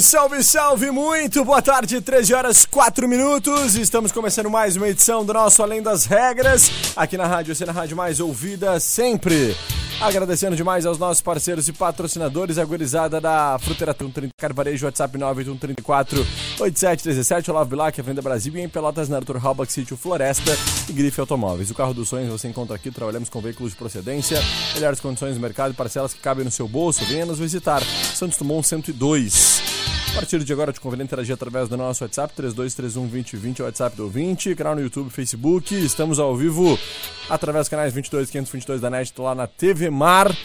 Salve, salve, muito boa tarde, 13 horas 4 minutos. Estamos começando mais uma edição do nosso Além das Regras, aqui na Rádio Cena Rádio Mais Ouvida sempre. Agradecendo demais aos nossos parceiros e patrocinadores, a gurizada da Fruteira 30 Carvarejo, WhatsApp 98134 8737, Olavo Bilac, Venda Brasil e em Pelotas, na Arthur Halbach, Sítio Floresta e Grife Automóveis. O carro dos sonhos você encontra aqui, trabalhamos com veículos de procedência, melhores condições no mercado e parcelas que cabem no seu bolso. Venha nos visitar. Santos Dumont 102. Partir de agora, te convido a interagir através do nosso WhatsApp, 32312020, o WhatsApp do ouvinte, canal no YouTube, Facebook. Estamos ao vivo através dos canais 22 522 da NET, lá na TV Mar.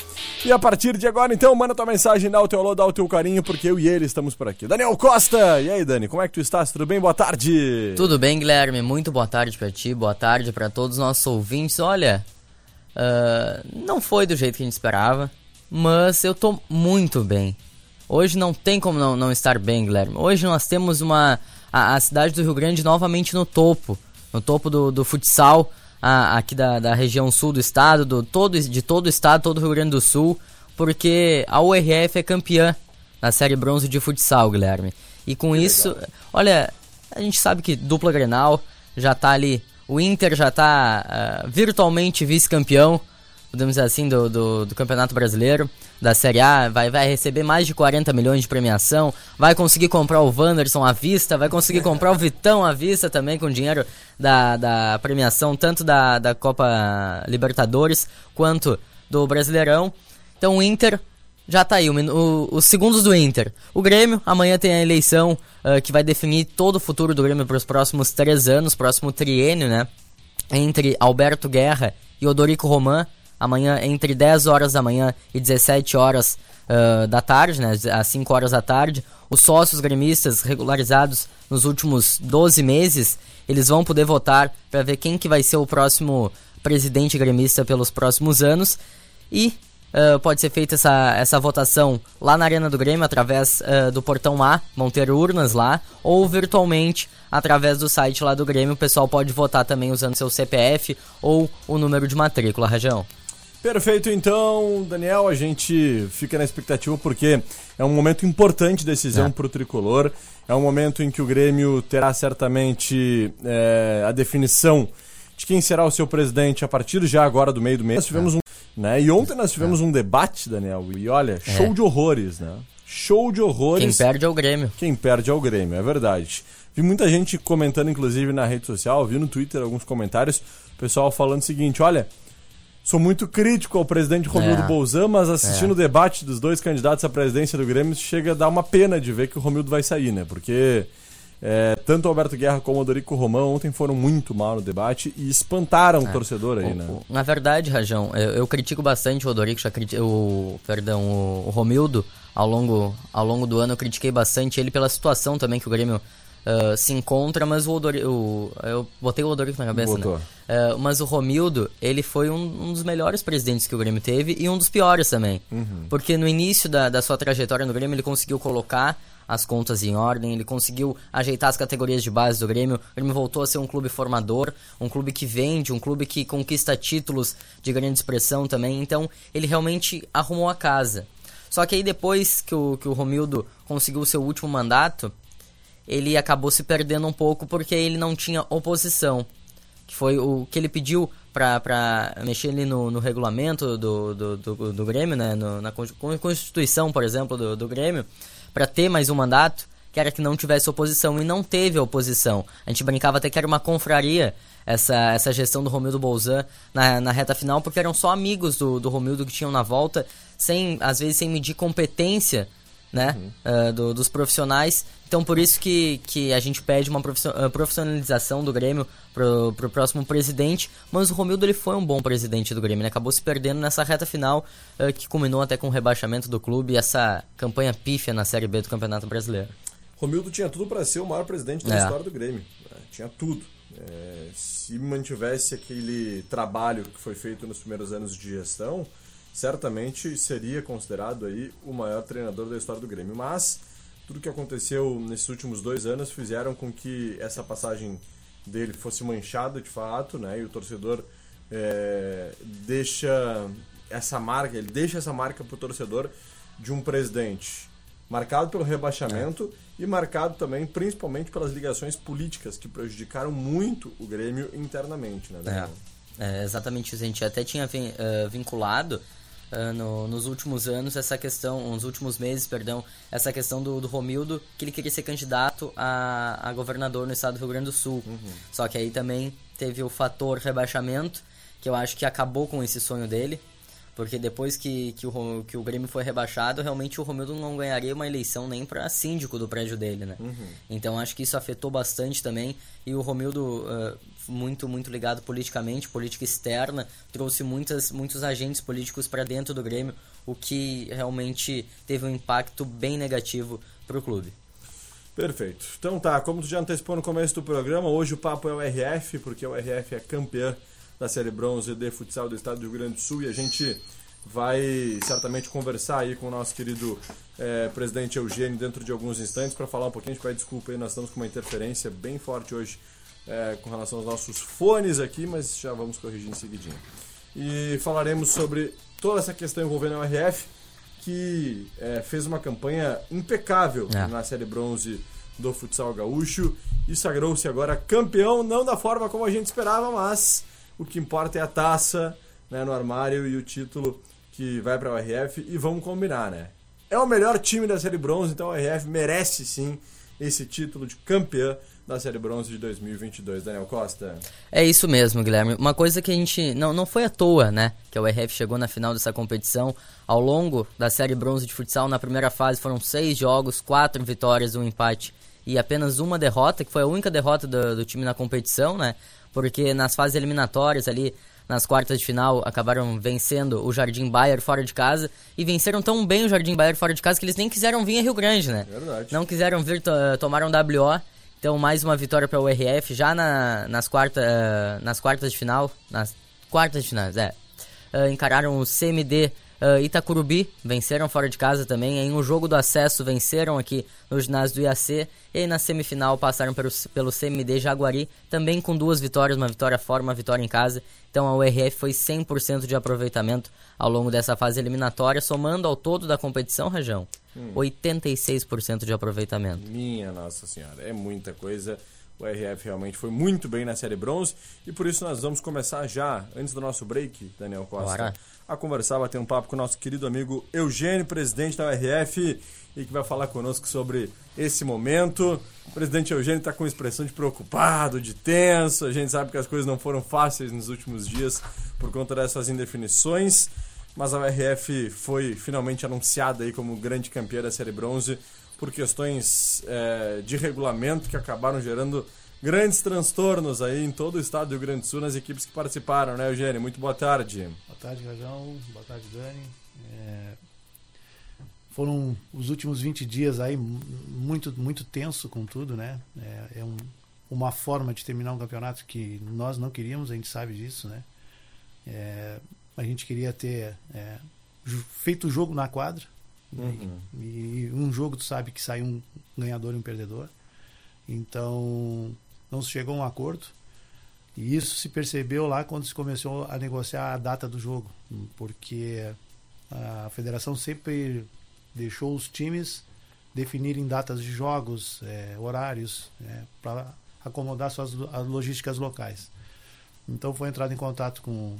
E a partir de agora, então, manda tua mensagem, dá o teu alô, dá o teu carinho, porque eu e ele estamos por aqui. Daniel Costa! E aí, Dani, como é que tu estás? Tudo bem? Boa tarde! Tudo bem, Guilherme? Muito boa tarde pra ti, boa tarde pra todos os nossos ouvintes. Olha, uh, não foi do jeito que a gente esperava, mas eu tô muito bem. Hoje não tem como não, não estar bem, Guilherme. Hoje nós temos uma a, a, cidade do Rio Grande novamente no topo, no topo do, do futsal a, aqui da, da região sul do estado, do, todo, de todo o estado, todo o Rio Grande do Sul, porque a URF é campeã na série bronze de futsal, Guilherme. E com que isso, legal. olha, a gente sabe que dupla Grenal já tá ali, o Inter já tá uh, virtualmente vice-campeão, podemos dizer assim, do, do, do, Campeonato Brasileiro, da Série A, vai, vai receber mais de 40 milhões de premiação, vai conseguir comprar o Wanderson à vista, vai conseguir comprar o Vitão à vista também com dinheiro da, da premiação, tanto da, da Copa Libertadores quanto do Brasileirão. Então o Inter já tá aí, o, o, os segundos do Inter. O Grêmio, amanhã tem a eleição uh, que vai definir todo o futuro do Grêmio para os próximos três anos, próximo triênio, né? Entre Alberto Guerra e Odorico Roman amanhã entre 10 horas da manhã e 17 horas uh, da tarde, né, às 5 horas da tarde. Os sócios gremistas regularizados nos últimos 12 meses, eles vão poder votar para ver quem que vai ser o próximo presidente gremista pelos próximos anos. E Uh, pode ser feita essa, essa votação lá na Arena do Grêmio, através uh, do portão A, vão ter urnas lá, ou virtualmente através do site lá do Grêmio. O pessoal pode votar também usando seu CPF ou o número de matrícula, Rajão. Perfeito, então, Daniel, a gente fica na expectativa porque é um momento importante de decisão é. para o tricolor. É um momento em que o Grêmio terá certamente é, a definição de quem será o seu presidente a partir já agora do meio do mês. Nós tivemos é. um, né? E ontem nós tivemos é. um debate, Daniel, e olha, é. show de horrores, né? Show de horrores. Quem perde é o Grêmio. Quem perde é o Grêmio, é verdade. Vi muita gente comentando, inclusive na rede social, vi no Twitter alguns comentários, o pessoal falando o seguinte: olha, sou muito crítico ao presidente Romildo é. Bolzan, mas assistindo é. o debate dos dois candidatos à presidência do Grêmio, chega a dar uma pena de ver que o Romildo vai sair, né? Porque é, tanto o Alberto Guerra como o Dorico Romão ontem foram muito mal no debate e espantaram o é. torcedor aí, né? Na verdade, Rajão, eu, eu critico bastante o Odorico, já o, perdão, o, o Romildo ao longo, ao longo do ano, eu critiquei bastante ele pela situação também que o Grêmio uh, se encontra, mas o Odorico. Eu botei o Odorico na cabeça, Botou. né? Uh, mas o Romildo, ele foi um, um, dos melhores presidentes que o Grêmio teve e um dos piores também. Uhum. Porque no início da, da sua trajetória no Grêmio, ele conseguiu colocar as contas em ordem, ele conseguiu ajeitar as categorias de base do Grêmio. O Grêmio voltou a ser um clube formador, um clube que vende, um clube que conquista títulos de grande expressão também. Então, ele realmente arrumou a casa. Só que aí depois que o, que o Romildo conseguiu o seu último mandato, ele acabou se perdendo um pouco porque ele não tinha oposição. Que foi o que ele pediu para mexer ali no, no regulamento do, do, do, do Grêmio, né? No, na Constituição, por exemplo, do, do Grêmio, para ter mais um mandato, que era que não tivesse oposição. E não teve oposição. A gente brincava até que era uma confraria essa, essa gestão do Romildo Bolzan na, na reta final, porque eram só amigos do, do Romildo que tinham na volta sem às vezes sem medir competência né, uhum. uh, do, dos profissionais. Então por isso que, que a gente pede uma profissionalização do Grêmio pro, pro próximo presidente, mas o Romildo ele foi um bom presidente do Grêmio, né? acabou se perdendo nessa reta final uh, que culminou até com o rebaixamento do clube e essa campanha pífia na Série B do Campeonato Brasileiro. Romildo tinha tudo para ser o maior presidente da é. história do Grêmio, né? tinha tudo. É, se mantivesse aquele trabalho que foi feito nos primeiros anos de gestão, certamente seria considerado aí o maior treinador da história do Grêmio. Mas tudo que aconteceu nesses últimos dois anos fizeram com que essa passagem dele fosse manchada de fato, né? E o torcedor é, deixa essa marca, ele deixa essa marca para o torcedor de um presidente marcado pelo rebaixamento é. e marcado também principalmente pelas ligações políticas que prejudicaram muito o Grêmio internamente, né? É, é exatamente isso. A gente até tinha uh, vinculado uh, no, nos últimos anos essa questão, nos últimos meses, perdão, essa questão do, do Romildo, que ele queria ser candidato a, a governador no estado do Rio Grande do Sul. Uhum. Só que aí também teve o fator rebaixamento, que eu acho que acabou com esse sonho dele. Porque depois que, que, o, que o Grêmio foi rebaixado, realmente o Romildo não ganharia uma eleição nem para síndico do prédio dele, né? Uhum. Então acho que isso afetou bastante também. E o Romildo, uh, muito, muito ligado politicamente, política externa, trouxe muitas, muitos agentes políticos para dentro do Grêmio, o que realmente teve um impacto bem negativo para o clube. Perfeito. Então tá, como tu já antecipou no começo do programa, hoje o papo é o RF, porque o RF é campeão da Série Bronze de Futsal do Estado do Rio Grande do Sul e a gente vai certamente conversar aí com o nosso querido é, presidente Eugênio dentro de alguns instantes para falar um pouquinho. A gente pede desculpa aí, nós estamos com uma interferência bem forte hoje é, com relação aos nossos fones aqui, mas já vamos corrigir em seguidinho. E falaremos sobre toda essa questão envolvendo o RF, que é, fez uma campanha impecável é. na Série Bronze do futsal gaúcho e sagrou-se agora campeão, não da forma como a gente esperava, mas o que importa é a taça né, no armário e o título que vai para o RF. E vamos combinar, né? É o melhor time da Série Bronze, então o RF merece sim esse título de campeão da Série Bronze de 2022. Daniel Costa. É isso mesmo, Guilherme. Uma coisa que a gente. Não, não foi à toa, né? Que o RF chegou na final dessa competição. Ao longo da Série Bronze de futsal, na primeira fase foram seis jogos, quatro vitórias, um empate e apenas uma derrota, que foi a única derrota do, do time na competição, né? porque nas fases eliminatórias ali, nas quartas de final, acabaram vencendo o Jardim Bayer fora de casa e venceram tão bem o Jardim Bayer fora de casa que eles nem quiseram vir a Rio Grande, né? Verdade. Não quiseram vir, tomaram WO. Então, mais uma vitória para o RF já na, nas, quarta, uh, nas quartas de final. Nas quartas de final, é. Uh, encararam o CMD Uh, Itacurubi venceram fora de casa também. Em um jogo do acesso venceram aqui no ginásio do IAC. E aí na semifinal passaram pelo, pelo CMD Jaguari, também com duas vitórias, uma vitória fora, uma vitória em casa. Então a URF foi 100% de aproveitamento ao longo dessa fase eliminatória, somando ao todo da competição, Rajão, hum. 86% de aproveitamento. Minha Nossa Senhora, é muita coisa. O RF realmente foi muito bem na Série Bronze e por isso nós vamos começar já, antes do nosso break, Daniel Costa. Bora a conversar, bater um papo com o nosso querido amigo Eugênio, presidente da URF, e que vai falar conosco sobre esse momento. O presidente Eugênio está com expressão de preocupado, de tenso. A gente sabe que as coisas não foram fáceis nos últimos dias por conta dessas indefinições, mas a URF foi finalmente anunciada aí como grande campeã da Série Bronze por questões é, de regulamento que acabaram gerando grandes transtornos aí em todo o estado do Rio Grande do Sul nas equipes que participaram, né, Eugênio? Muito boa tarde. Boa tarde, Rajão. Boa tarde, Dani. É... Foram os últimos 20 dias aí muito, muito tenso com tudo, né? É, é um, uma forma de terminar um campeonato que nós não queríamos, a gente sabe disso, né? É, a gente queria ter é, feito o jogo na quadra. Uhum. E, e um jogo tu sabe que sai um ganhador e um perdedor. Então não se chegou a um acordo. E isso se percebeu lá quando se começou a negociar a data do jogo, porque a federação sempre deixou os times definirem datas de jogos, é, horários, é, para acomodar suas as logísticas locais. Então foi entrado em contato com,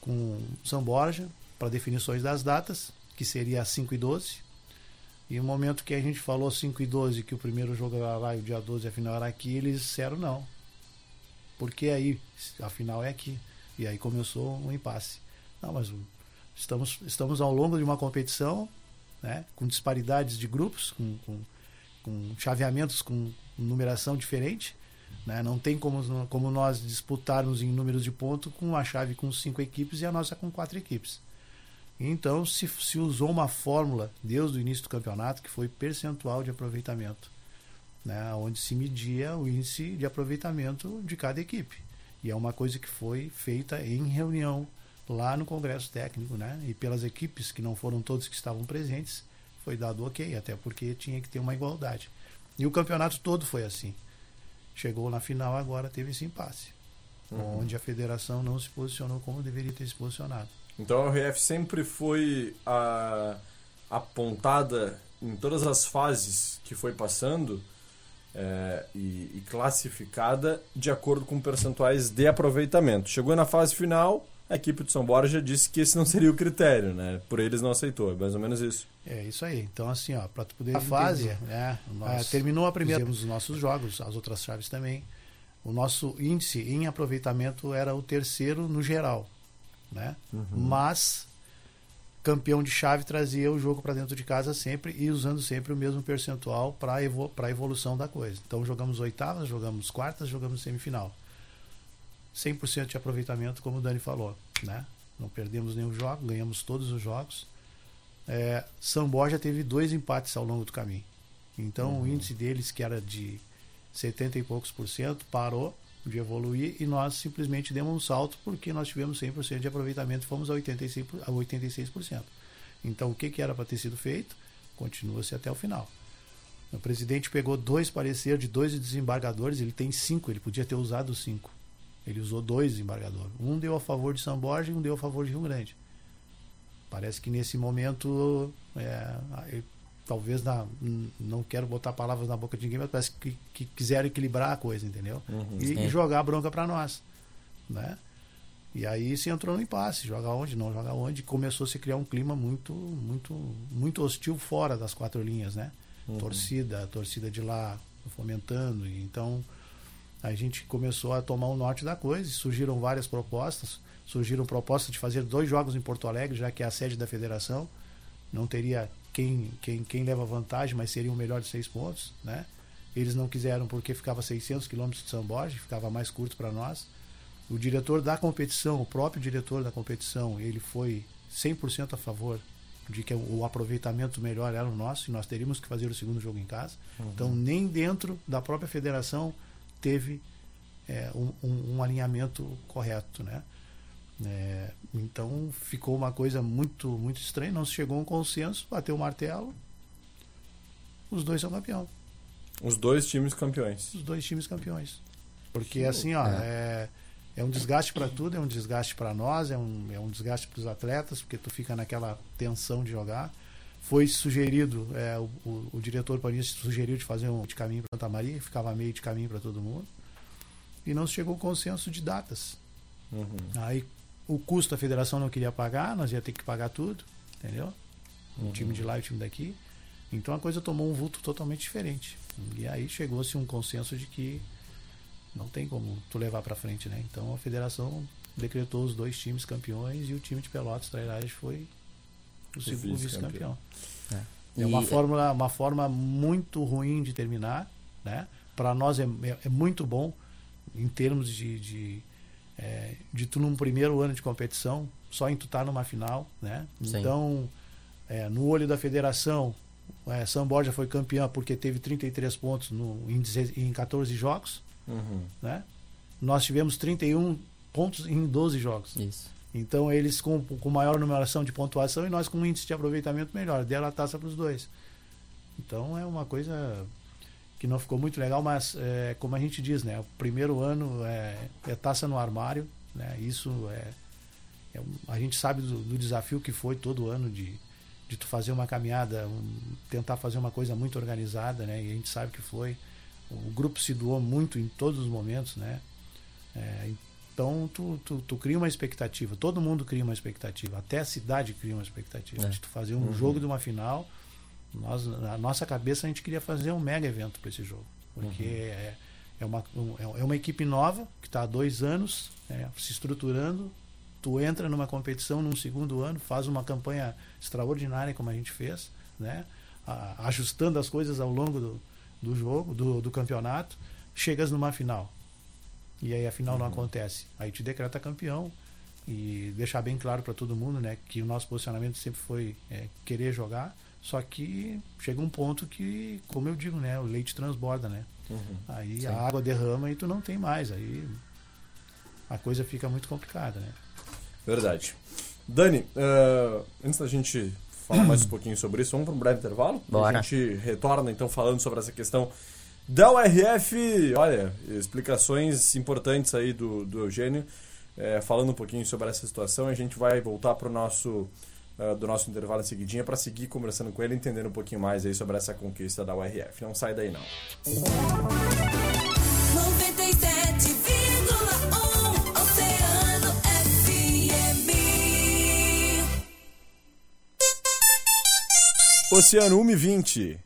com São Borja para definições das datas, que seria 5 e 12. E no momento que a gente falou 5 e 12, que o primeiro jogo era lá e o dia 12 a final era aqui, eles disseram não. Porque aí, a final é aqui. E aí começou um impasse. Não, mas Estamos, estamos ao longo de uma competição né, com disparidades de grupos, com, com, com chaveamentos com numeração diferente. Né? Não tem como, como nós disputarmos em números de ponto com uma chave com cinco equipes e a nossa com quatro equipes. Então se, se usou uma fórmula desde o início do campeonato que foi percentual de aproveitamento, né? onde se media o índice de aproveitamento de cada equipe. E é uma coisa que foi feita em reunião lá no Congresso Técnico, né? E pelas equipes que não foram todos que estavam presentes, foi dado ok, até porque tinha que ter uma igualdade. E o campeonato todo foi assim. Chegou na final agora teve esse impasse, uhum. onde a federação não se posicionou como deveria ter se posicionado. Então a RF sempre foi a, apontada em todas as fases que foi passando é, e, e, classificada de acordo com percentuais de aproveitamento. Chegou na fase final, a equipe de São Borja disse que esse não seria o critério, né? Por eles não aceitou, é mais ou menos isso. É isso aí. Então, assim, ó, para tu poder. A fase, né? Nós é, terminou a primeira. Fizemos os nossos jogos, as outras chaves também. O nosso índice em aproveitamento era o terceiro no geral, né? Uhum. Mas campeão de chave trazia o jogo para dentro de casa sempre e usando sempre o mesmo percentual para evo a evolução da coisa. Então jogamos oitavas, jogamos quartas, jogamos semifinal. 100% de aproveitamento, como o Dani falou. Né? Não perdemos nenhum jogo, ganhamos todos os jogos. É, São Borja teve dois empates ao longo do caminho. Então uhum. o índice deles, que era de 70 e poucos por cento, parou de evoluir e nós simplesmente demos um salto porque nós tivemos 100% de aproveitamento e fomos a 86%. A 86%. Então o que, que era para ter sido feito? Continua-se até o final. O presidente pegou dois pareceres de dois desembargadores, ele tem cinco, ele podia ter usado cinco. Ele usou dois desembargadores. Um deu a favor de São Borja e um deu a favor de Rio Grande. Parece que nesse momento é, talvez na, não quero botar palavras na boca de ninguém, mas parece que, que quiseram equilibrar a coisa, entendeu? Uhum, e, e, jogar a bronca para nós, né? E aí se entrou no impasse, joga onde, não joga onde, começou a se criar um clima muito, muito, muito hostil fora das quatro linhas, né? Uhum. Torcida, torcida de lá fomentando, e então a gente começou a tomar o norte da coisa, e surgiram várias propostas, surgiram propostas de fazer dois jogos em Porto Alegre, já que é a sede da federação, não teria quem, quem, quem leva vantagem, mas seria o melhor de seis pontos, né? Eles não quiseram porque ficava 600 quilômetros de São Borja, ficava mais curto para nós. O diretor da competição, o próprio diretor da competição, ele foi 100% a favor de que o aproveitamento melhor era o nosso e nós teríamos que fazer o segundo jogo em casa. Uhum. Então, nem dentro da própria federação teve é, um, um, um, alinhamento correto, né? É, então ficou uma coisa muito muito estranha, não se chegou a um consenso, bateu o martelo, os dois são campeão. Os dois times campeões. Os dois times campeões. Porque Sim, assim, ó, é, é, é um desgaste para tudo, é um desgaste para nós, é um, é um desgaste para os atletas, porque tu fica naquela tensão de jogar. Foi sugerido, é, o, o, o, diretor Paulista sugeriu de fazer um de caminho para Santa Maria, ficava meio de caminho para todo mundo. E não se chegou ao consenso de datas. Uhum. Aí o custo a federação não queria pagar, nós ia ter que pagar tudo, entendeu? O uhum. time de lá e o time daqui. Então a coisa tomou um vulto totalmente diferente. E aí chegou-se um consenso de que não tem como tu levar para frente, né? Então a federação decretou os dois times campeões e o time de Pelotas Trailers foi o, o segundo vice-campeão. Vice é. é uma fórmula, uma forma muito ruim de terminar, né? Para nós é, é, é, muito bom em termos de, de é, de tu num primeiro ano de competição, só em tu estar tá numa final, né? Sim. Então, é, no olho da federação, é, São Borja foi campeão porque teve 33 pontos no, em, em 14 jogos, uhum. né? Nós tivemos 31 pontos em 12 jogos. Isso. Então, eles com, com maior numeração de pontuação e nós com um índice de aproveitamento melhor. Deram a taça para os dois. Então, é uma coisa que não ficou muito legal, mas é, como a gente diz, né, o primeiro ano é, é taça no armário, né, isso é, é a gente sabe do, do, desafio que foi todo ano de, de tu fazer uma caminhada, um, tentar fazer uma coisa muito organizada, né, e a gente sabe que foi. O grupo se doou muito em todos os momentos, né, é, então tu, tu, tu, cria uma expectativa, todo mundo cria uma expectativa, até a cidade cria uma expectativa é. de tu fazer um uhum. jogo de uma final nós, na nossa cabeça a gente queria fazer um mega evento para esse jogo. Porque uhum. é, é, uma, um, é uma equipe nova que está há dois anos é, se estruturando tu entra numa competição num segundo ano, faz uma campanha extraordinária como a gente fez, né? A, ajustando as coisas ao longo do, do jogo, do, do campeonato, chegas numa final. E aí a final uhum. não acontece. Aí te decreta campeão e deixar bem claro para todo mundo, né, que o nosso posicionamento sempre foi é, querer jogar, só que chega um ponto que, como eu digo, né, o leite transborda, né? Uhum. Aí Sim. a água derrama e tu não tem mais. Aí a coisa fica muito complicada, né? Verdade. Dani, uh, antes da gente falar mais um pouquinho sobre isso, vamos para um breve intervalo? Bora. A gente retorna então falando sobre essa questão da URF. Olha, explicações importantes aí do, do Eugênio, é, falando um pouquinho sobre essa situação. A gente vai voltar para o nosso. Uh, do nosso intervalo em seguidinha para seguir conversando com ele, entendendo um pouquinho mais aí sobre essa conquista da URF. Não sai daí não. 97, Oceano 120.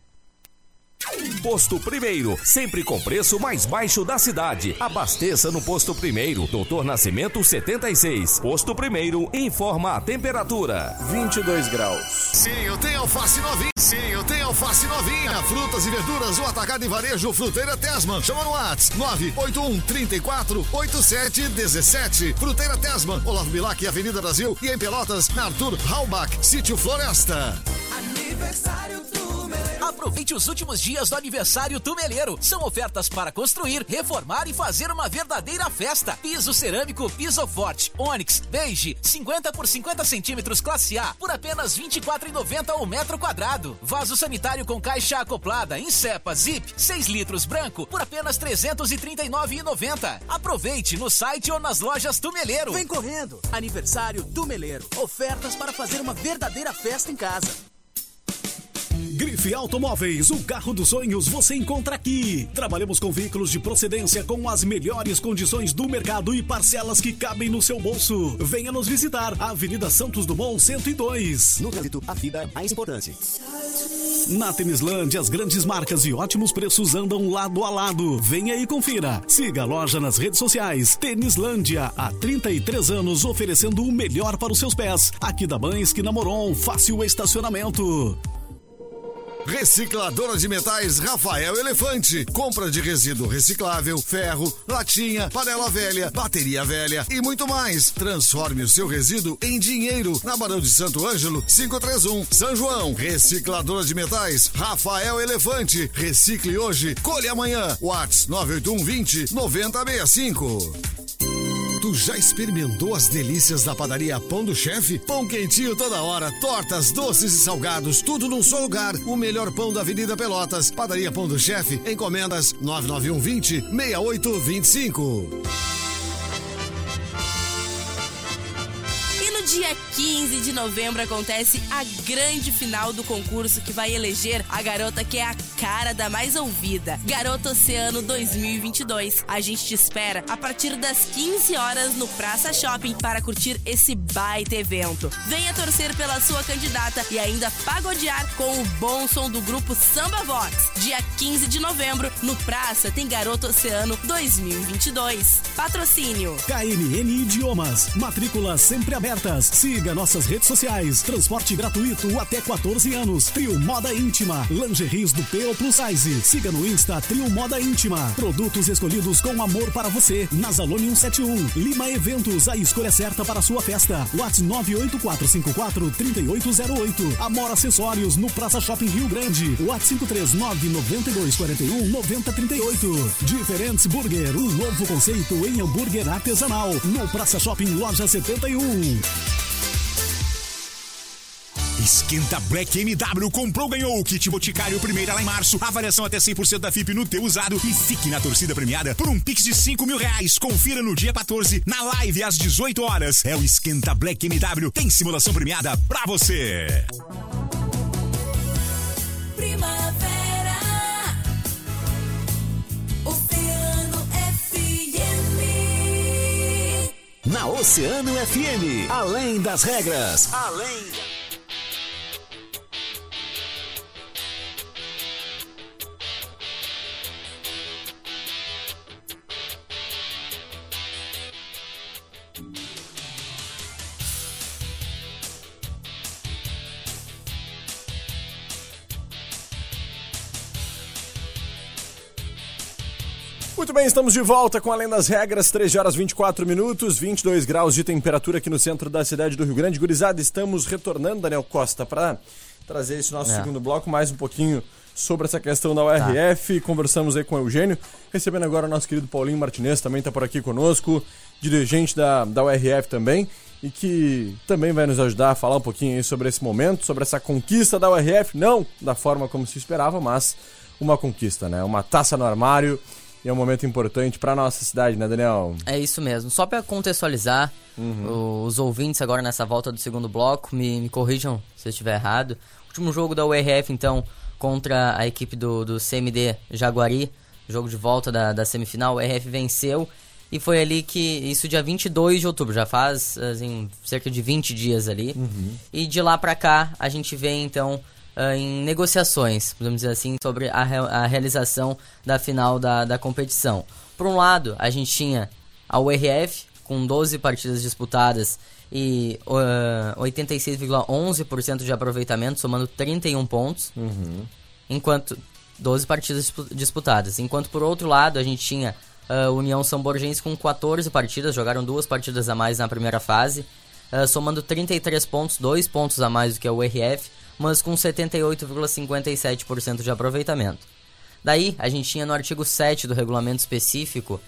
Posto Primeiro, sempre com preço mais baixo da cidade. Abasteça no Posto Primeiro, Doutor Nascimento 76. Posto Primeiro, informa a temperatura. 22 graus. Sim, eu tenho alface novinha. Sim, eu tenho alface novinha. Frutas e verduras, o atacado e varejo Fruteira Tesman. Chama no WhatsApp 981 34 87 17. Fruteira Tesman, Olavo Bilac, Avenida Brasil e em Pelotas, na Arthur Halbach, Sítio Floresta. Aniversário Aproveite os últimos dias do aniversário Tumeleiro. São ofertas para construir, reformar e fazer uma verdadeira festa. Piso cerâmico, piso forte, Onix, beige, 50 por 50 centímetros classe A, por apenas R$ 24,90 o metro quadrado. Vaso sanitário com caixa acoplada, em cepa, zip, 6 litros branco, por apenas R$ 339,90. Aproveite no site ou nas lojas Tumeleiro. Vem correndo! Aniversário Tumeleiro. Ofertas para fazer uma verdadeira festa em casa. Grife Automóveis, o carro dos sonhos você encontra aqui. Trabalhamos com veículos de procedência com as melhores condições do mercado e parcelas que cabem no seu bolso. Venha nos visitar, Avenida Santos Dumont 102. No trânsito, a vida é mais importante. Na Tenislândia, as grandes marcas e ótimos preços andam lado a lado. Venha e confira. Siga a loja nas redes sociais. Tenislândia, há 33 anos oferecendo o melhor para os seus pés. Aqui da Mães que namoram, fácil estacionamento. Recicladora de metais Rafael Elefante. Compra de resíduo reciclável, ferro, latinha, panela velha, bateria velha e muito mais. Transforme o seu resíduo em dinheiro na Barão de Santo Ângelo 531, São João. Recicladora de metais Rafael Elefante. Recicle hoje, colhe amanhã. Whats 981 20 9065. Tu já experimentou as delícias da padaria Pão do Chefe? Pão quentinho toda hora, tortas, doces e salgados, tudo num só lugar. O melhor pão da Avenida Pelotas. Padaria Pão do Chefe, encomendas 991 20 6825. Dia 15 de novembro acontece a grande final do concurso que vai eleger a garota que é a cara da mais ouvida, Garota Oceano 2022. A gente te espera a partir das 15 horas no Praça Shopping para curtir esse baita evento. Venha torcer pela sua candidata e ainda pagodear com o bom som do grupo Samba Vox. Dia 15 de novembro, no Praça tem Garota Oceano 2022. Patrocínio. KNN Idiomas. Matrícula sempre aberta Siga nossas redes sociais. Transporte gratuito até 14 anos. Trio Moda Íntima. Lingeries do PO Plus Size. Siga no Insta Trio Moda Íntima. Produtos escolhidos com amor para você. Nazalone 171. Lima Eventos. A escolha certa para sua festa. WhatsApp 98454 3808. Amor Acessórios no Praça Shopping Rio Grande. WhatsApp 539 9241 9038. Diferentes Burger. Um novo conceito em hambúrguer artesanal. No Praça Shopping Loja 71. Esquenta Black MW comprou, ganhou o kit Boticário primeira lá em março. Avaliação até 100% da FIP no teu usado e fique na torcida premiada por um Pix de 5 mil reais. Confira no dia 14, na live às 18 horas. É o Esquenta Black MW. Tem simulação premiada pra você. Primavera. Oceano FM. Na Oceano FM. Além das regras. Além. Muito bem, estamos de volta com Além das Regras, 13 horas 24 minutos, 22 graus de temperatura aqui no centro da cidade do Rio Grande. Gurizada, estamos retornando, Daniel Costa, para trazer esse nosso É. segundo bloco, mais um pouquinho sobre essa questão da URF. Conversamos aí com o Eugênio, recebendo agora o nosso querido Paulinho Martinez, também está por aqui conosco, dirigente da, da URF também, e que também vai nos ajudar a falar um pouquinho aí sobre esse momento, sobre essa conquista da URF, não da forma como se esperava, mas uma conquista, né? Uma taça no armário. E é um momento importante para nossa cidade, né, Daniel? É isso mesmo. Só para contextualizar Uhum. os ouvintes agora nessa volta do segundo bloco, me, me corrijam se eu estiver errado. Último jogo da URF, então, contra a equipe do, do CMD Jaguari, jogo de volta da, da semifinal, o URF venceu. E foi ali que, isso dia 22 de outubro, já faz assim, cerca de 20 dias ali. Uhum. E de lá pra cá, a gente vem então ah, em negociações, podemos dizer assim, sobre a, re- a realização da final da, da competição. Por um lado, a gente tinha a URF, com 12 partidas disputadas e ah, 86,11% de aproveitamento, somando 31 pontos. Enquanto 12 partidas dispu- disputadas. Enquanto por outro lado, a gente tinha a União São Borgense com 14 partidas, jogaram duas partidas a mais na primeira fase, ah, somando 33 pontos, dois pontos a mais do que a URF, mas com 78,57% de aproveitamento. Daí, a gente tinha no artigo 7 do regulamento específico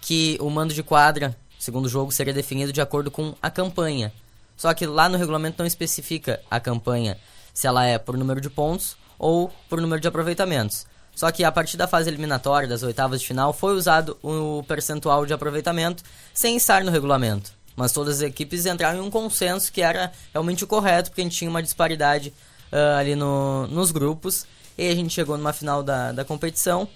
que o mando de quadra, segundo jogo, seria definido de acordo com a campanha. Só que lá no regulamento não especifica a campanha se ela é por número de pontos ou por número de aproveitamentos. Só que a partir da fase eliminatória, das oitavas de final, foi usado o percentual de aproveitamento sem estar no regulamento. Mas todas as equipes entraram em um consenso que era realmente o correto, porque a gente tinha uma disparidade ah, ali no, nos grupos. E a gente chegou numa final da, da competição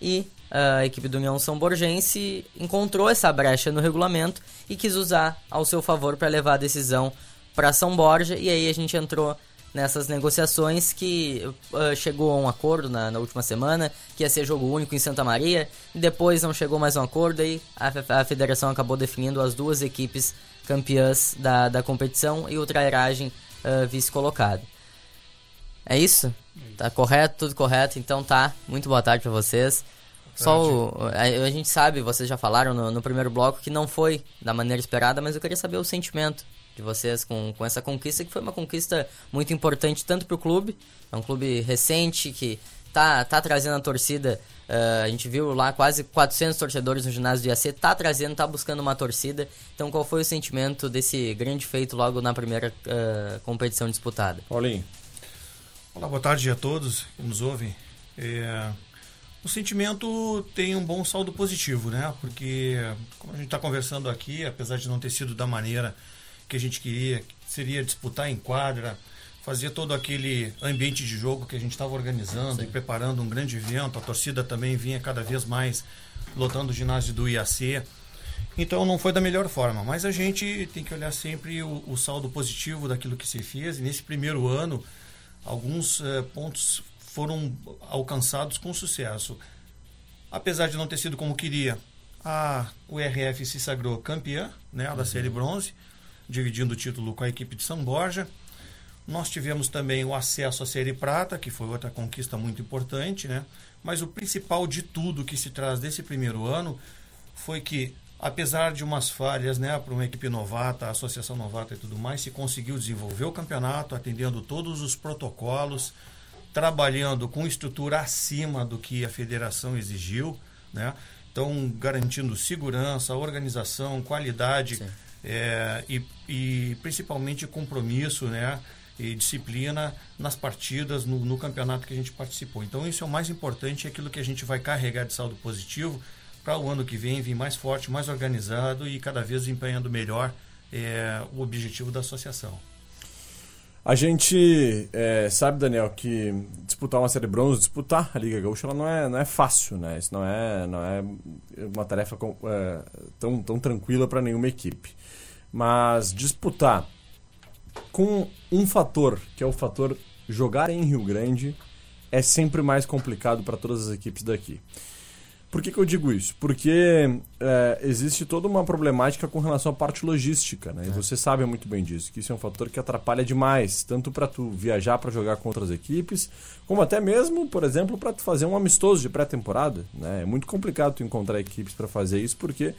e a equipe do União São Borgense encontrou essa brecha no regulamento e quis usar ao seu favor para levar a decisão para São Borja e aí a gente entrou nessas negociações que ah, chegou a um acordo na, na última semana que ia ser jogo único em Santa Maria depois não chegou mais um acordo e a, a federação acabou definindo as duas equipes campeãs da, da competição e o Trairagem ah, vice-colocado. É isso? Tá correto, tudo correto. Então tá. Muito boa tarde pra vocês. Só o, a, a gente sabe, vocês já falaram no, no primeiro bloco que não foi da maneira esperada, mas eu queria saber o sentimento de vocês com, com essa conquista, que foi uma conquista muito importante tanto pro clube, é um clube recente que tá, tá trazendo a torcida. eh, a gente viu lá quase 400 torcedores no ginásio do IAC, tá trazendo, tá buscando uma torcida. Então, qual foi o sentimento desse grande feito logo na primeira eh, competição disputada? Paulinho. Olá, boa tarde a todos que nos ouvem. É, o sentimento tem um bom saldo positivo, né? Porque, como a gente está conversando aqui, apesar de não ter sido da maneira que a gente queria, que seria disputar em quadra, fazer todo aquele ambiente de jogo que a gente estava organizando e preparando um grande evento, a torcida também vinha cada vez mais lotando o ginásio do IAC. Então não foi da melhor forma, mas a gente tem que olhar sempre o, o saldo positivo daquilo que se fez. E nesse primeiro ano, alguns eh, pontos foram alcançados com sucesso. Apesar de não ter sido como queria, a URF se sagrou campeã né, da Série Bronze, dividindo o título com a equipe de São Borja. Nós tivemos também o acesso à Série Prata, que foi outra conquista muito importante, né? Mas o principal de tudo que se traz desse primeiro ano foi que, apesar de umas falhas, né, para uma equipe novata, a associação novata e tudo mais, se conseguiu desenvolver o campeonato, atendendo todos os protocolos, trabalhando com estrutura acima do que a federação exigiu, né? Então, garantindo segurança, organização, qualidade é, e, e principalmente compromisso, né? E disciplina nas partidas, no, no campeonato que a gente participou. Então, isso é o mais importante, é aquilo que a gente vai carregar de saldo positivo para o ano que vem vir mais forte, mais organizado e cada vez desempenhando melhor é, o objetivo da associação. A gente é, sabe, Daniel, que disputar uma série bronze, disputar a Liga Gaúcha, ela não é, não é fácil, né? Isso não é, não é uma tarefa com- é, tão, tão tranquila para nenhuma equipe. Mas disputar com um fator, que é o fator jogar em Rio Grande, é sempre mais complicado para todas as equipes daqui. Por que, que eu digo isso? Porque é, existe toda uma problemática com relação à parte logística, né? E você sabe muito bem disso, que isso é um fator que atrapalha demais, tanto para tu viajar para jogar com outras equipes, como até mesmo, por exemplo, para tu fazer um amistoso de pré-temporada, né? É muito complicado tu encontrar equipes para fazer isso, porque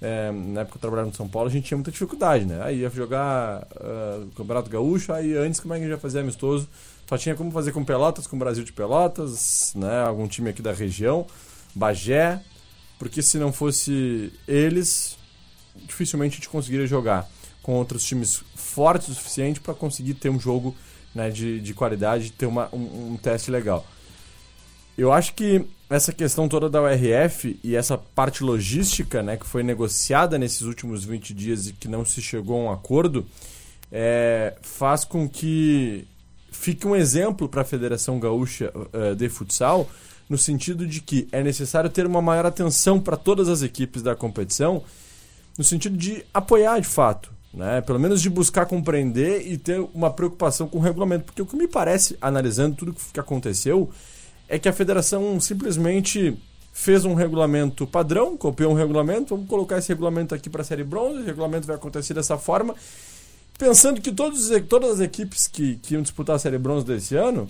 é, na época que eu trabalhava no São Paulo, a gente tinha muita dificuldade, né? Aí ia jogar uh, Campeonato Gaúcho, aí antes como é que a gente ia fazer amistoso? Só tinha como fazer com Pelotas, com o Brasil de Pelotas, né? Algum time aqui da região. Bagé, porque se não fosse eles, dificilmente a gente conseguiria jogar com outros times fortes o suficiente para conseguir ter um jogo né, de, de qualidade, ter uma, um, um teste legal. Eu acho que essa questão toda da URF e essa parte logística né, que foi negociada nesses últimos 20 dias e que não se chegou a um acordo, é, faz com que fique um exemplo para a Federação Gaúcha uh, de Futsal no sentido de que é necessário ter uma maior atenção para todas as equipes da competição, no sentido de apoiar de fato, né? pelo menos de buscar compreender e ter uma preocupação com o regulamento. Porque o que me parece, analisando tudo que aconteceu, é que a federação simplesmente fez um regulamento padrão, copiou um regulamento, vamos colocar esse regulamento aqui para a Série Bronze, o regulamento vai acontecer dessa forma, pensando que todos, todas as equipes que, que iam disputar a Série Bronze desse ano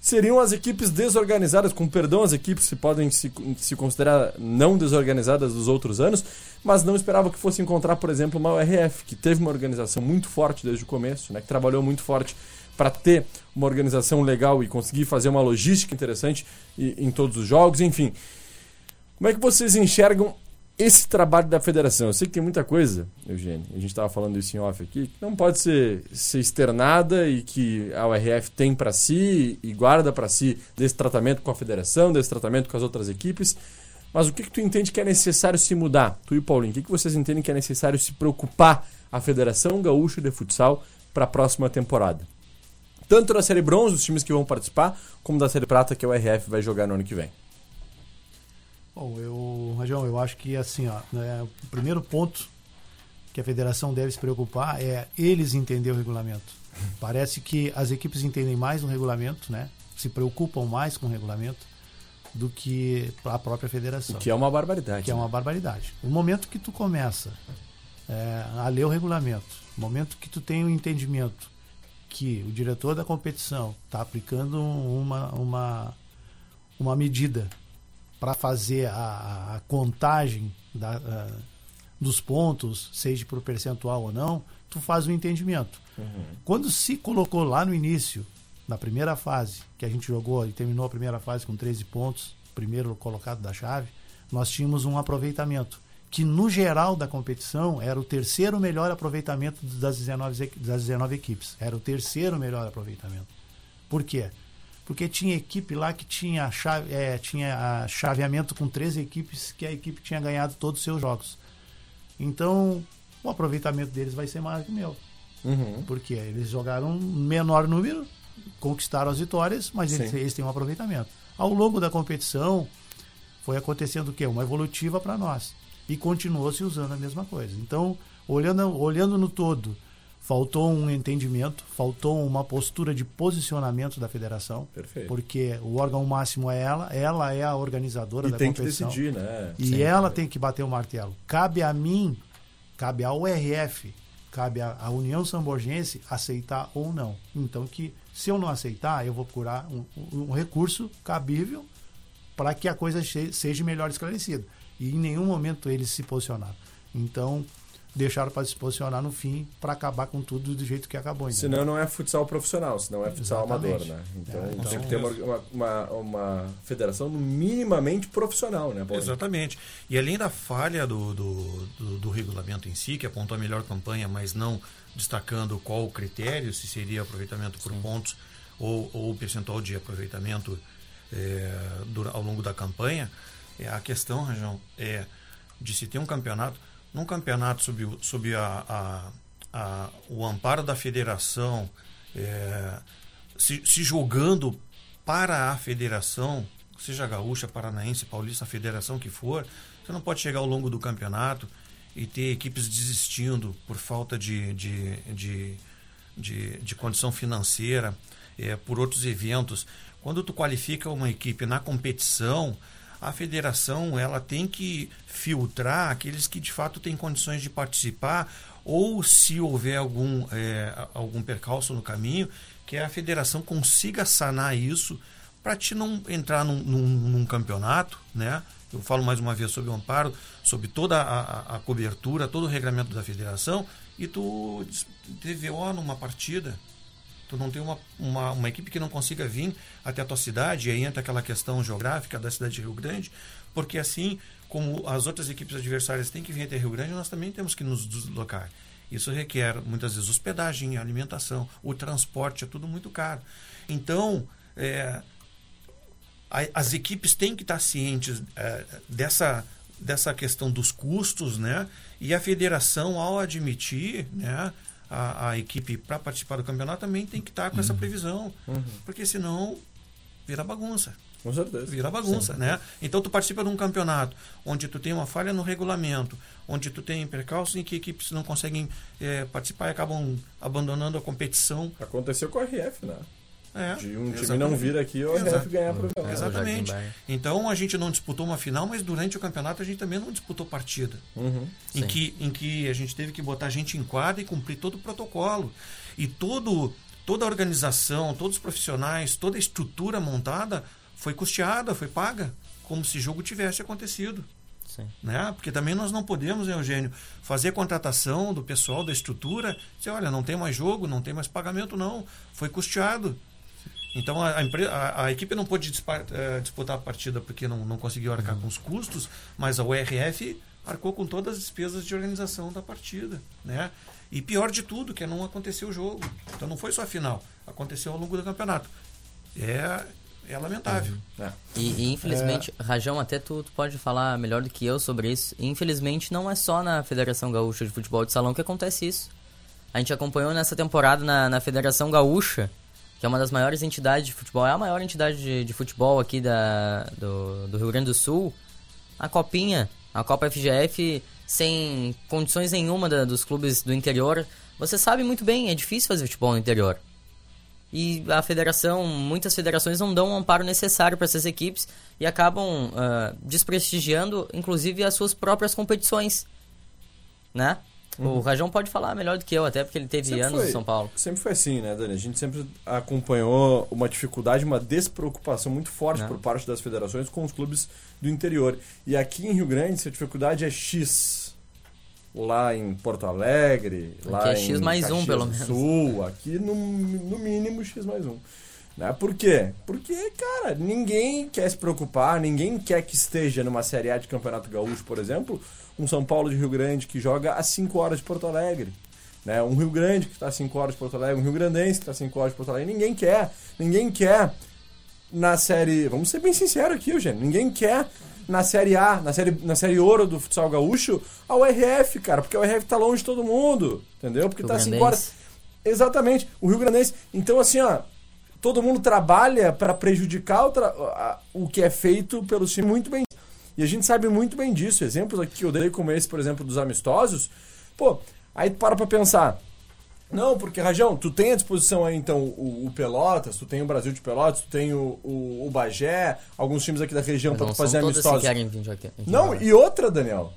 seriam as equipes desorganizadas, com perdão as equipes que podem se, se considerar não desorganizadas dos outros anos, mas não esperava que fosse encontrar, por exemplo, uma URF, que teve uma organização muito forte desde o começo, né, que trabalhou muito forte para ter uma organização legal e conseguir fazer uma logística interessante em todos os jogos, enfim. Como é que vocês enxergam esse trabalho da federação, eu sei que tem muita coisa, Eugênio, a gente estava falando isso em off aqui, que não pode ser, ser externada e que a URF tem para si e guarda para si desse tratamento com a federação, desse tratamento com as outras equipes. Mas o que, que tu entende que é necessário se mudar? Tu e Paulinho, o que, que vocês entendem que é necessário se preocupar a Federação Gaúcha de Futsal para a próxima temporada? Tanto da Série Bronze, os times que vão participar, como da Série Prata, que a URF vai jogar no ano que vem. Bom, eu, Rajão, eu acho que assim, ó, né, o primeiro ponto que a federação deve se preocupar é eles entender o regulamento. Parece que as equipes entendem mais o regulamento, né? Se preocupam mais com o regulamento do que a própria federação. O que é uma barbaridade. Que é né? uma barbaridade. O momento que tu começa é, a ler o regulamento, o momento que tu tem o entendimento que o diretor da competição está aplicando uma, uma, uma medida para fazer a, a contagem da, a, dos pontos, seja por percentual ou não, tu faz o entendimento. Uhum. Quando se colocou lá no início, na primeira fase, que a gente jogou e terminou a primeira fase com 13 pontos, primeiro colocado da chave, nós tínhamos um aproveitamento que no geral da competição era o terceiro melhor aproveitamento das 19, das 19 equipes. Era o terceiro melhor aproveitamento. Por quê? Porque tinha equipe lá que tinha, chave, é, tinha chaveamento com 13 equipes que a equipe tinha ganhado todos os seus jogos. Então, o aproveitamento deles vai ser maior que o meu. Uhum. Porque eles jogaram um menor número, conquistaram as vitórias, mas eles, eles, têm um aproveitamento. Ao longo da competição, foi acontecendo o quê? Uma evolutiva para nós. E continuou se usando a mesma coisa. Então, olhando, olhando no todo, faltou um entendimento, faltou uma postura de posicionamento da federação. Perfeito. Porque o órgão máximo é ela, ela é a organizadora e da tem competição. Que decidir, né? E Sim, ela tem que bater o martelo. Cabe a mim, cabe ao URF, cabe à União Samborgense aceitar ou não. Então que se eu não aceitar, eu vou procurar um, um recurso cabível para que a coisa seja melhor esclarecida. E em nenhum momento eles se posicionaram. Então, deixaram para se posicionar no fim para acabar com tudo do jeito que acabou. Entendeu? Senão não é futsal profissional, senão é futsal Exatamente. amador, né? Então, é, então tem que ter uma, uma, uma, federação minimamente profissional, né? Paulo? Exatamente. E além da falha do, do, do, do, regulamento em si, que apontou a melhor campanha, mas não destacando qual o critério, se seria aproveitamento por Sim. pontos ou, ou percentual de aproveitamento é, ao longo da campanha, é, a questão, Rajão, é de se ter um campeonato, num campeonato sob, sob a, a, a, o amparo da federação, é, se, se jogando para a federação, seja gaúcha, paranaense, paulista, a federação que for, você não pode chegar ao longo do campeonato e ter equipes desistindo por falta de, de, de, de, de condição financeira, é, por outros eventos. Quando tu qualifica uma equipe na competição, a federação ela tem que filtrar aqueles que de fato têm condições de participar ou se houver algum, é, algum percalço no caminho, que a federação consiga sanar isso para te não entrar num, num, num campeonato, né? Eu falo mais uma vez sobre o amparo, sobre toda a, a- cobertura, todo o regramento da federação, e tu des- DVO numa partida. Tu não tem uma, uma, uma equipe que não consiga vir até a tua cidade, e aí entra aquela questão geográfica da cidade de Rio Grande, porque assim como as outras equipes adversárias têm que vir até Rio Grande, nós também temos que nos deslocar. Isso requer muitas vezes hospedagem, alimentação, o transporte, é tudo muito caro. Então, é, as equipes têm que estar cientes eh, dessa, dessa questão dos custos, né? E a federação, ao admitir né, a, a equipe para participar do campeonato, também tem que estar com essa previsão. Uhum. Porque senão vira bagunça. Com certeza. Vira bagunça, Sim. né? Então tu participa de um campeonato onde tu tem uma falha no regulamento, onde tu tem percalços em que equipes não conseguem eh, participar e acabam abandonando a competição. Aconteceu com a RF, né? É, De um time exatamente. não vir aqui, o RF Exato. ganhar pro campeonato. Exatamente. Jardim Bahia. Então a gente não disputou uma final, mas durante o campeonato a gente também não disputou partida. Uhum. Em, Sim. que, em que a gente teve que botar gente em quadra e cumprir todo o protocolo. E todo, toda a organização, todos os profissionais, toda a estrutura montada foi custeada, foi paga, como se o jogo tivesse acontecido. Sim. Né? Porque também nós não podemos, né, Eugênio, fazer a contratação do pessoal, da estrutura, dizer, olha, não tem mais jogo, não tem mais pagamento, não. Foi custeado. Então a, a, a- equipe não pôde eh, disputar a partida porque não, não conseguiu arcar com os custos, mas a URF arcou com todas as despesas de organização da partida. Né? E pior de tudo, que não aconteceu o jogo. Então não foi só a final, aconteceu ao longo do campeonato. É, é lamentável. E, e, infelizmente, Rajão, até tu, tu pode falar melhor do que eu sobre isso. Infelizmente, não é só na Federação Gaúcha de Futebol de Salão que acontece isso. A gente acompanhou nessa temporada na, na Federação Gaúcha, que é uma das maiores entidades de futebol, é a maior entidade de, de futebol aqui da, do, do Rio Grande do Sul, a Copinha, a Copa FGF, sem condições nenhuma da- dos clubes do interior. Você sabe muito bem, é difícil fazer futebol no interior. E a federação, muitas federações não dão o amparo necessário para essas equipes e acabam ah, desprestigiando, inclusive, as suas próprias competições. Né? O Uhum. Rajão pode falar melhor do que eu, até porque ele teve Sempre anos foi- em São Paulo. Sempre foi assim, né, Dani? A gente sempre acompanhou uma dificuldade, uma despreocupação muito forte Não. por parte das federações com os clubes do interior. E aqui em Rio Grande, essa dificuldade é X. Lá em Porto Alegre, lá é em X mais um, Caxias pelo do menos. Sul, aqui no, no mínimo X mais um. Né? Por quê? Porque, cara, ninguém quer se preocupar, ninguém quer que esteja numa Série A de Campeonato Gaúcho, por exemplo, um São Paulo de Rio Grande que joga a 5 horas de Porto Alegre. Né? Um Rio Grande que está a 5 horas de Porto Alegre, um Rio Grandense que está a 5 horas de Porto Alegre. Ninguém quer. Ninguém quer na série. Vamos ser bem sinceros aqui, Eugênio. Ninguém quer na série A, na série, na série ouro do futsal gaúcho, a URF, cara, porque a URF tá longe de todo mundo. Entendeu? Porque Rio tá a 5 Grandense. horas. Exatamente, o Rio Grandense. Então, assim, ó, todo mundo trabalha para prejudicar o, tra- a- o que é feito pelo time muito bem. E a gente sabe muito bem disso. Exemplos aqui que eu dei, como esse, por exemplo, dos amistosos. Pô, aí tu para pra pensar. Não, porque, Rajão, tu tem à disposição aí, então, o, o Pelotas, tu tem o Brasil de Pelotas, tu tem o, o, o Bagé, alguns times aqui da região tu fazer todos que amistosos. querem vir Não, e outra, Daniel.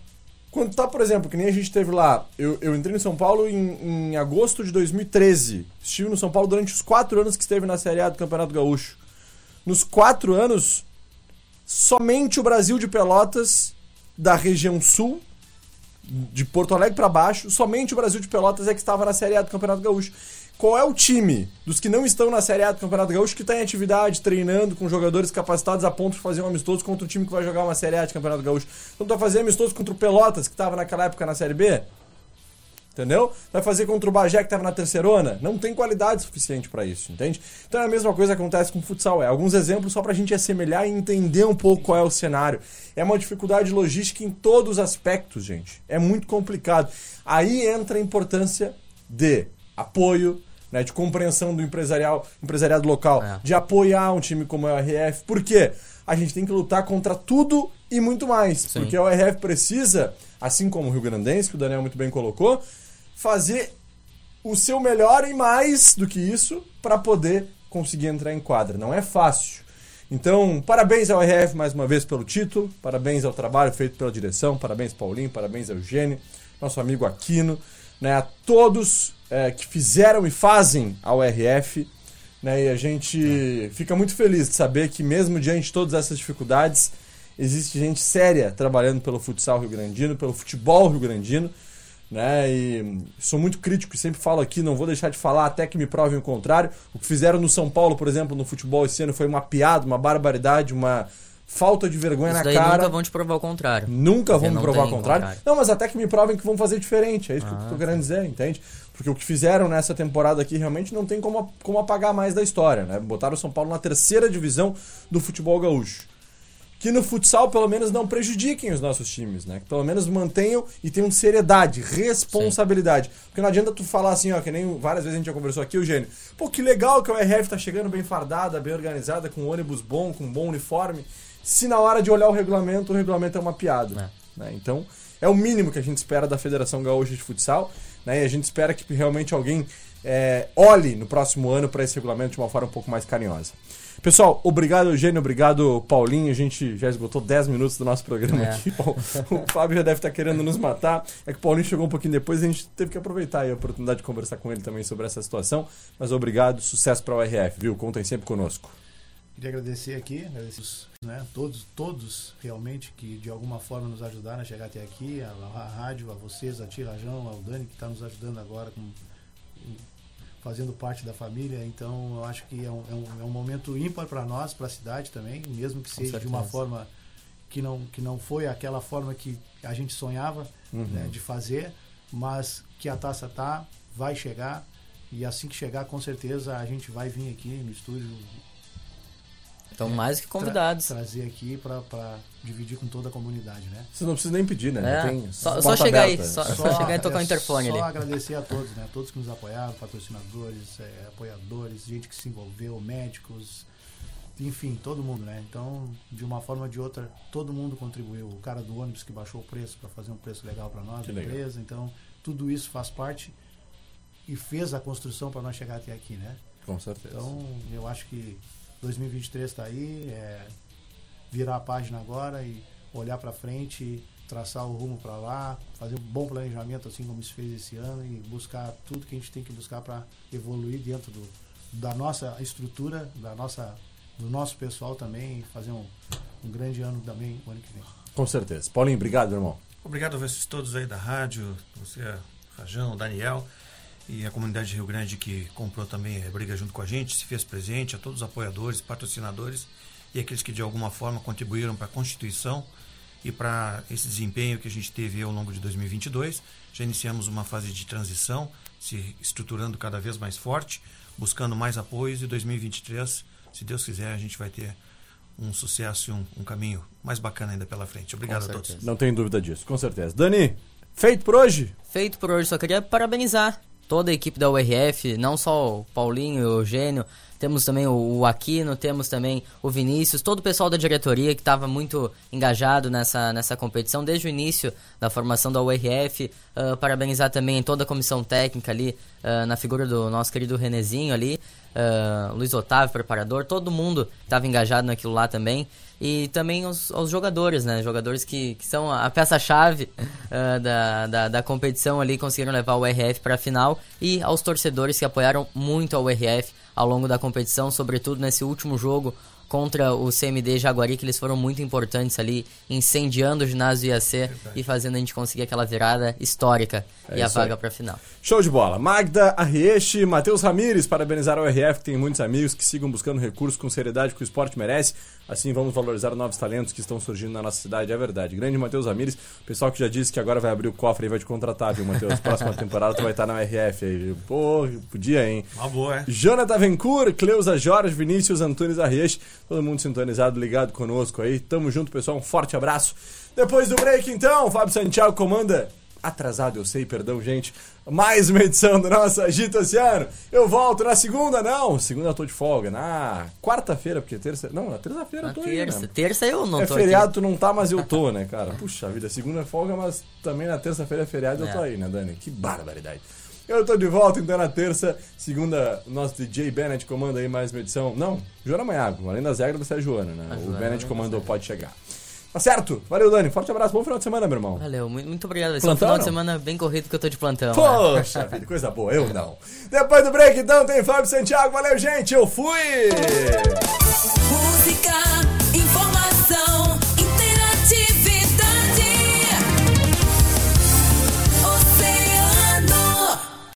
Quando tá, por exemplo, que nem a gente teve lá, eu, eu entrei em São Paulo em, em agosto de 2013. Estive no São Paulo durante os quatro anos que esteve na Série A do Campeonato Gaúcho. Nos quatro anos, somente o Brasil de Pelotas, da região sul, de Porto Alegre pra baixo, somente o Brasil de Pelotas é que estava na Série A do Campeonato Gaúcho. Qual é o time dos que não estão na Série A do Campeonato Gaúcho que está em atividade, treinando com jogadores capacitados a ponto de fazer um amistoso contra o time que vai jogar uma Série A de Campeonato Gaúcho? Então tu vai fazer amistoso contra o Pelotas, que estava naquela época na Série B? Entendeu? Vai fazer contra o Bagé que estava na terceirona? Não tem qualidade suficiente para isso, entende? Então é a mesma coisa que acontece com o futsal. É alguns exemplos só para a gente assemelhar e entender um pouco qual é o cenário. É uma dificuldade logística em todos os aspectos, gente. É muito complicado. Aí entra a importância de apoio, né, de compreensão do empresarial, empresariado local, de apoiar um time como a RF. Por quê? A gente tem que lutar contra tudo e muito mais. Sim. Porque a RF precisa, assim como o Rio Grandense, que o Daniel muito bem colocou, fazer o seu melhor e mais do que isso para poder conseguir entrar em quadra. Não é fácil. Então, parabéns ao RF mais uma vez pelo título, parabéns ao trabalho feito pela direção, parabéns Paulinho, parabéns ao Eugênio, nosso amigo Aquino, né, a todos é, que fizeram e fazem ao RF. Né, e a gente fica muito feliz de saber que, mesmo diante de todas essas dificuldades, existe gente séria trabalhando pelo futsal rio-grandino, pelo futebol rio-grandino. Né, e sou muito crítico e sempre falo aqui, não vou deixar de falar até que me provem o contrário. O que fizeram no São Paulo, por exemplo, no futebol esse ano foi uma piada, uma barbaridade, uma falta de vergonha Isso na cara. nunca vão te provar o contrário. Nunca Porque vão me provar o tem contrário. Não, mas até que me provem que vão fazer diferente. É isso que eu Ah, tô querendo dizer, entende? Porque o que fizeram nessa temporada aqui realmente não tem como, como apagar mais da história, né? Botaram o São Paulo na terceira divisão do futebol gaúcho. Que no futsal, pelo menos, não prejudiquem os nossos times, né? Que pelo menos mantenham e tenham seriedade, responsabilidade. Porque não adianta tu falar assim, ó, que nem várias vezes a gente já conversou aqui, Eugênio. Pô, que legal que o RF tá chegando bem fardada, bem organizada, com um ônibus bom, com um bom uniforme. Se na hora de olhar o regulamento, o regulamento é uma piada. né? Então, é o mínimo que a gente espera da Federação Gaúcha de Futsal. Né? E a gente espera que realmente alguém é, olhe no próximo ano para esse regulamento de uma forma um pouco mais carinhosa. Pessoal, obrigado, Eugênio, obrigado, Paulinho. A gente já esgotou 10 minutos do nosso programa É. aqui. O Fábio já deve estar querendo nos matar. É que o Paulinho chegou um pouquinho depois e a gente teve que aproveitar a oportunidade de conversar com ele também sobre essa situação. Mas obrigado, sucesso para o RF, viu? Contem sempre conosco. Queria agradecer aqui, agradecer os, né, todos, todos realmente que de alguma forma nos ajudaram a chegar até aqui, a, a rádio, a vocês, a Tia Rajão, ao Dani que está nos ajudando agora com, fazendo parte da família. Então eu acho que é um, é um, é um momento ímpar para nós, para a cidade também, mesmo que seja de uma forma que não, que não foi aquela forma que a gente sonhava Uhum. né, de fazer, mas que a taça tá, vai chegar. E assim que chegar, com certeza a gente vai vir aqui no estúdio Estão mais que convidados. Tra- trazer aqui para dividir com toda a comunidade, né? Vocês não precisam nem pedir, né? É, Tem só- só chegar aí, aberta. só- só chegar e tocar o interfone só ali. agradecer a todos, né? Todos que nos apoiaram, patrocinadores, é, apoiadores, gente que se envolveu, médicos, enfim, todo mundo, né? Então, de uma forma ou de outra, todo mundo contribuiu. O cara do ônibus que baixou o preço para fazer um preço legal para nós, Que da legal. empresa. Então, tudo isso faz parte e fez a construção para nós chegar até aqui, né? Com certeza. Então, eu acho que 2023 está aí, é, virar a página agora e olhar para frente, traçar o rumo para lá, fazer um bom planejamento, assim como se fez esse ano, e buscar tudo que a gente tem que buscar para evoluir dentro do, da nossa estrutura, da nossa, do nosso pessoal também, e fazer um, um grande ano também o ano que vem. Com certeza. Paulinho, obrigado, meu irmão. Obrigado a vocês todos aí da rádio, você, Rajão, Daniel e a comunidade de Rio Grande que comprou também a briga junto com a gente, se fez presente, a todos os apoiadores, patrocinadores e aqueles que de alguma forma contribuíram para a Constituição e para esse desempenho que a gente teve ao longo de 2022. Já iniciamos uma fase de transição, se estruturando cada vez mais forte, buscando mais apoios e 2023, se Deus quiser, a gente vai ter um sucesso e um, um caminho mais bacana ainda pela frente. Obrigado a todos. Não tenho dúvida disso, com certeza. Dani, feito por hoje? Feito por hoje, só queria parabenizar toda a equipe da URF, não só o Paulinho e o Eugênio, temos também o Aquino, temos também o Vinícius, todo o pessoal da diretoria que estava muito engajado nessa, nessa competição desde o início da formação da URF. ah, parabenizar também toda a comissão técnica ali, ah, na figura do nosso querido Renezinho ali, ah, Luiz Otávio, preparador, todo mundo estava engajado naquilo lá também. E também os, os jogadores, né? Jogadores que, que são a peça-chave ah, da, da, da competição ali, conseguiram levar o RF para a final. E aos torcedores que apoiaram muito ao RF ao longo da competição, sobretudo nesse último jogo contra o CMD Jaguari, que eles foram muito importantes ali, incendiando o ginásio IAC e fazendo a gente conseguir aquela virada histórica É e a vaga para a final. Show de bola. Magda Arrieche, Matheus Ramires, parabenizar o RF, que tem muitos amigos que sigam buscando recursos com seriedade que o esporte merece. Assim vamos valorizar novos talentos que estão surgindo na nossa cidade, é verdade. Grande Matheus Ramires, pessoal que já disse que agora vai abrir o cofre e vai te contratar, viu, Matheus? Próxima temporada tu vai estar na RF aí. Pô, podia, hein? Uma boa, é? Jonathan Venkur, Cleusa Jorge, Vinícius Antunes Arrieche, todo mundo sintonizado, ligado conosco aí. Tamo junto, pessoal. Um forte abraço. Depois do break, então, Fábio Santiago comanda. Atrasado, eu sei, perdão, gente. Mais uma edição do nosso Agito Oceano. Eu volto na segunda, não. Segunda eu tô de folga. Na quarta-feira, porque terça. Não, na terça-feira eu tô aí, terça, né? terça eu não é tô feriado, aqui. tu não tá, mas eu tô, né, cara? Puxa vida, segunda é folga, mas também na terça-feira é feriado, eu É. tô aí, né, Dani? Que barbaridade. Eu tô de volta então na terça, segunda, nosso DJ Bennett comanda aí mais uma edição. Não, Joana Maiago, além das regras você é a Joana, né? A o Joana, Bennett além comandou, pode chegar. Tá certo? Valeu, Dani. Forte abraço, bom final de semana, meu irmão. Valeu, muito, obrigado. Vai ser um Plantão, final de não? semana bem corrido que eu tô de plantão. né? Poxa vida, coisa boa, eu não. Depois do break, então, tem Fábio Santiago. Valeu, gente, eu fui!